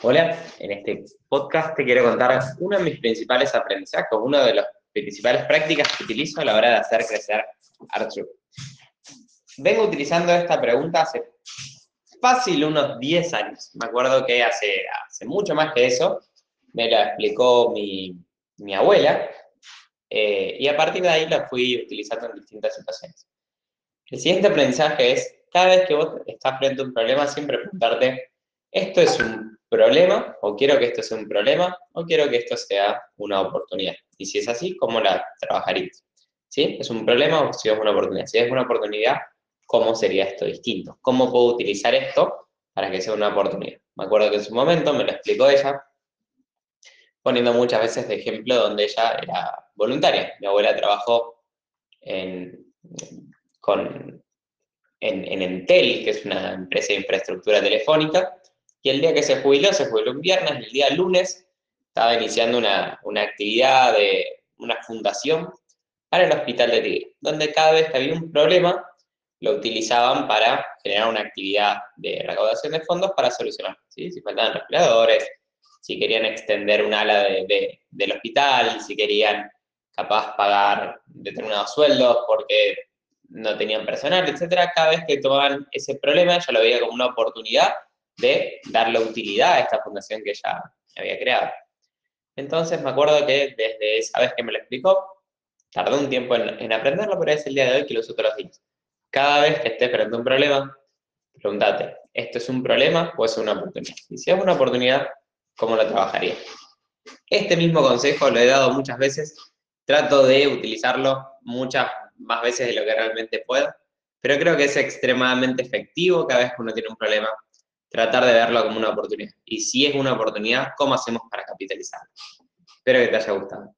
Hola, en este podcast te quiero contar uno de mis principales aprendizajes, una de las principales prácticas que utilizo a la hora de hacer crecer Artru. Vengo utilizando esta pregunta hace fácil unos 10 años. Me acuerdo que hace, hace mucho más que eso me la explicó mi, mi abuela eh, y a partir de ahí la fui utilizando en distintas situaciones. El siguiente aprendizaje es, cada vez que vos estás frente a un problema, siempre preguntarte, ¿esto es un problema, o quiero que esto sea un problema, o quiero que esto sea una oportunidad. Y si es así, ¿cómo la trabajarías? ¿Sí? ¿Es un problema o si es una oportunidad? Si es una oportunidad, ¿cómo sería esto distinto? ¿Cómo puedo utilizar esto para que sea una oportunidad? Me acuerdo que en su momento me lo explicó ella, poniendo muchas veces de ejemplo donde ella era voluntaria. Mi abuela trabajó en, con, en, en Entel, que es una empresa de infraestructura telefónica, y el día que se jubiló, se jubiló un viernes, el día lunes estaba iniciando una, actividad de una fundación para el Hospital de Tigre, donde cada vez que había un problema, lo utilizaban para generar una actividad de recaudación de fondos para solucionar. Si faltaban respiradores, si querían extender un ala del hospital, si querían capaz pagar determinados sueldos porque no tenían personal, etc. Cada vez que tomaban ese problema, ya lo veía como una oportunidad de darle utilidad a esta fundación que ella había creado. Entonces me acuerdo que desde esa vez que me lo explicó, tardé un tiempo en, aprenderlo, pero es el día de hoy que lo uso todos los días. Cada vez que estés frente a un problema, pregúntate, ¿esto es un problema o es una oportunidad? Y si es una oportunidad, ¿cómo lo trabajaría? Este mismo consejo lo he dado muchas veces, trato de utilizarlo muchas más veces de lo que realmente puedo, pero creo que es extremadamente efectivo cada vez que uno tiene un problema tratar de verlo como una oportunidad. Y si es una oportunidad, ¿cómo hacemos para capitalizarla? Espero que te haya gustado.